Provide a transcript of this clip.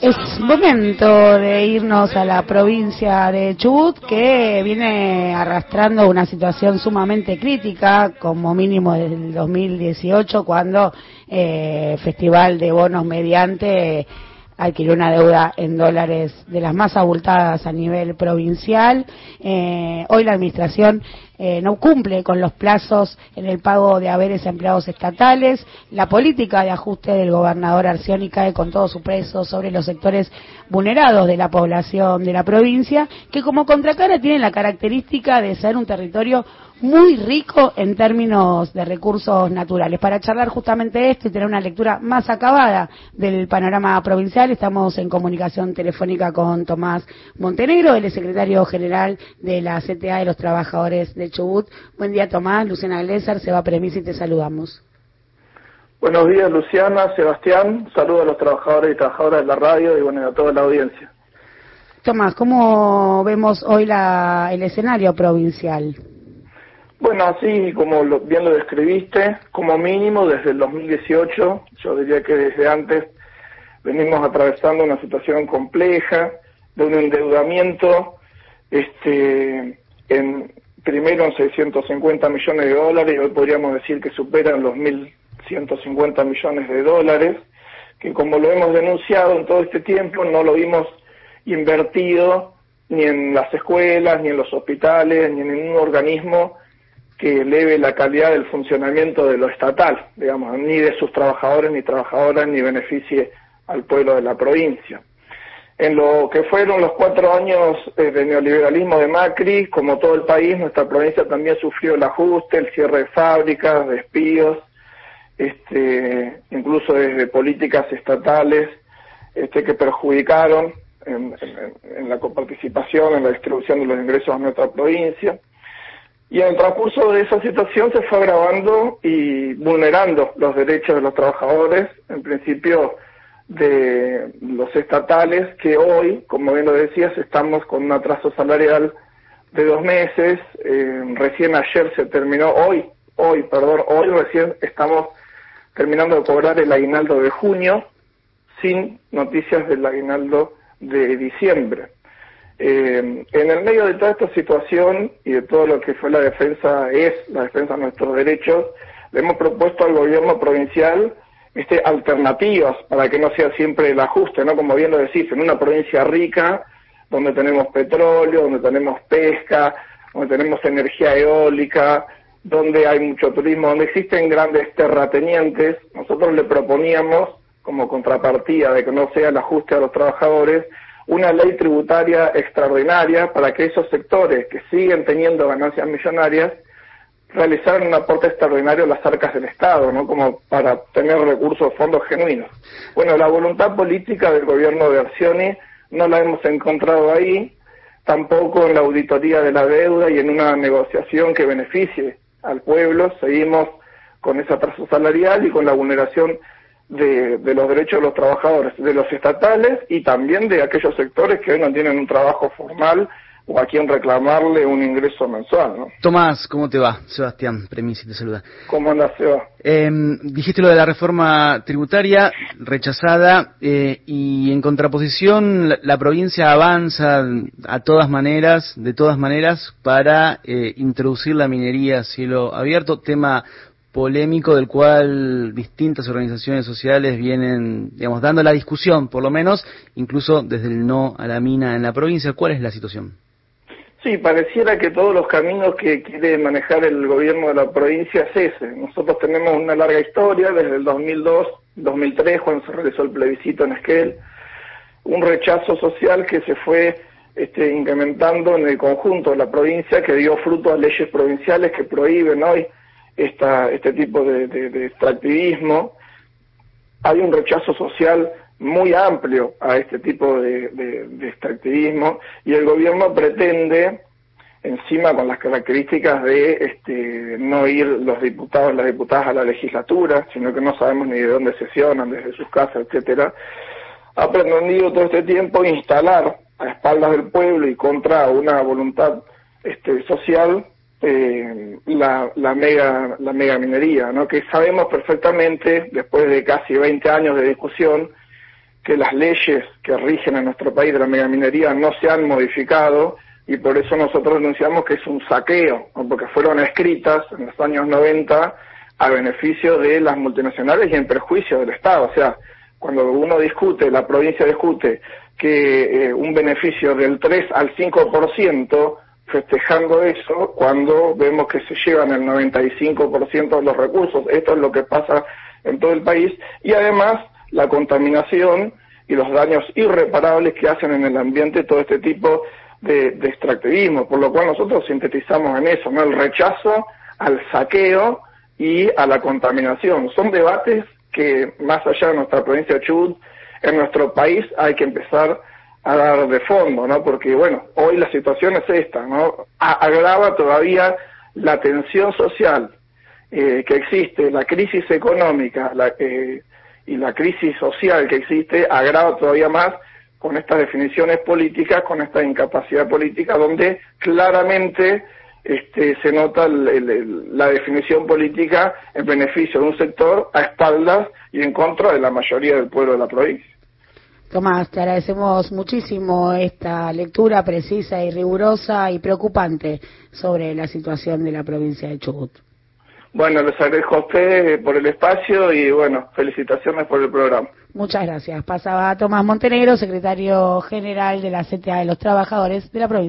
Es momento de irnos a la provincia de Chubut, que viene arrastrando una situación sumamente crítica, como mínimo desde el 2018, cuando eh, Festival de Bonos Mediante adquirió una deuda en dólares de las más abultadas a nivel provincial. Eh, hoy la Administración eh, no cumple con los plazos en el pago de haberes a empleados estatales. La política de ajuste del gobernador Arcioni cae con todo su peso sobre los sectores vulnerados de la población de la provincia, que como contracara tienen la característica de ser un territorio muy rico en términos de recursos naturales. Para charlar justamente esto y tener una lectura más acabada del panorama provincial, estamos en comunicación telefónica con Tomás Montenegro, el secretario general de la CTA de los Trabajadores de Chubut. Buen día, Tomás. Luciana Glesar, se va a Premis y te saludamos. Buenos días, Luciana, Sebastián. Saludos a los trabajadores y trabajadoras de la radio y bueno, a toda la audiencia. Tomás, ¿cómo vemos hoy la, el escenario provincial? Bueno, así como bien lo describiste, como mínimo desde el 2018, yo diría que desde antes venimos atravesando una situación compleja de un endeudamiento, este, en, primero en 650 millones de dólares hoy podríamos decir que superan los 1.150 millones de dólares, que como lo hemos denunciado en todo este tiempo no lo vimos invertido ni en las escuelas, ni en los hospitales, ni en ningún organismo que eleve la calidad del funcionamiento de lo estatal, digamos, ni de sus trabajadores ni trabajadoras, ni beneficie al pueblo de la provincia. En lo que fueron los cuatro años eh, de neoliberalismo de Macri, como todo el país, nuestra provincia también sufrió el ajuste, el cierre de fábricas, despidos, este, incluso desde políticas estatales este, que perjudicaron en, en la coparticipación, en la distribución de los ingresos a nuestra provincia. Y en el transcurso de esa situación se fue agravando y vulnerando los derechos de los trabajadores, en principio de los estatales, que hoy, como bien lo decías, estamos con un atraso salarial de dos meses. Eh, recién ayer se terminó, hoy, hoy, perdón, hoy recién estamos terminando de cobrar el aguinaldo de junio, sin noticias del aguinaldo de diciembre. Eh, en el medio de toda esta situación y de todo lo que fue la defensa, es la defensa de nuestros derechos, le hemos propuesto al gobierno provincial este, alternativas para que no sea siempre el ajuste, ¿no? Como bien lo decís, en una provincia rica, donde tenemos petróleo, donde tenemos pesca, donde tenemos energía eólica, donde hay mucho turismo, donde existen grandes terratenientes, nosotros le proponíamos, como contrapartida de que no sea el ajuste a los trabajadores, una ley tributaria extraordinaria para que esos sectores que siguen teniendo ganancias millonarias realizaran un aporte extraordinario a las arcas del Estado, ¿no? Como para tener recursos, fondos genuinos. Bueno, la voluntad política del gobierno de Arcioni no la hemos encontrado ahí, tampoco en la auditoría de la deuda y en una negociación que beneficie al pueblo. Seguimos con ese atraso salarial y con la vulneración de, los derechos de los trabajadores, de los estatales y también de aquellos sectores que hoy no tienen un trabajo formal o a quien reclamarle un ingreso mensual. ¿no? Tomás, ¿cómo te va? Sebastián Premisi te saluda. ¿Cómo andas, Seba? Em, dijiste lo de la reforma tributaria rechazada eh, y en contraposición la, provincia avanza a todas maneras, de todas maneras, para eh, introducir la minería a cielo abierto, tema polémico del cual distintas organizaciones sociales vienen, digamos, dando la discusión, por lo menos, incluso desde el no a la mina en la provincia. ¿Cuál es la situación? Sí, pareciera que todos los caminos que quiere manejar el gobierno de la provincia es ese. Nosotros tenemos una larga historia desde el 2002, 2003, cuando se realizó el plebiscito en Esquel, un rechazo social que se fue este, incrementando en el conjunto de la provincia, que dio fruto a leyes provinciales que prohíben hoy esta, este tipo de, extractivismo. Hay un rechazo social muy amplio a este tipo de, extractivismo y el gobierno pretende, encima con las características de este, no ir los diputados, las diputadas a la legislatura, sino que no sabemos ni de dónde sesionan, desde sus casas, etcétera, ha pretendido todo este tiempo instalar a espaldas del pueblo y contra una voluntad este, social eh, la, la, mega, la mega minería, ¿no? que sabemos perfectamente, después de casi 20 años de discusión, que las leyes que rigen en nuestro país de la megaminería no se han modificado y por eso nosotros denunciamos que es un saqueo, porque fueron escritas en los años 90 a beneficio de las multinacionales y en perjuicio del Estado. O sea, cuando uno discute, la provincia discute que eh, un beneficio del 3 al 5%, festejando eso, cuando vemos que se llevan el 95% de los recursos. Esto es lo que pasa en todo el país. Y además, la contaminación y los daños irreparables que hacen en el ambiente todo este tipo de, extractivismo, por lo cual nosotros sintetizamos en eso, ¿no? El rechazo al saqueo y a la contaminación. Son debates que más allá de nuestra provincia de Chubut, en nuestro país hay que empezar a dar de fondo, ¿no? Porque, bueno, hoy la situación es esta, ¿no? agrava todavía la tensión social eh, que existe, la crisis económica la, eh, y la crisis social que existe, agrava todavía más con estas definiciones políticas, con esta incapacidad política, donde claramente este, se nota la definición política en beneficio de un sector a espaldas y en contra de la mayoría del pueblo de la provincia. Tomás, te agradecemos muchísimo esta lectura precisa y rigurosa y preocupante sobre la situación de la provincia de Chubut. Bueno, les agradezco a ustedes por el espacio y bueno, felicitaciones por el programa. Muchas gracias. Pasaba Tomás Montenegro, secretario general de la CTA de los Trabajadores de la provincia.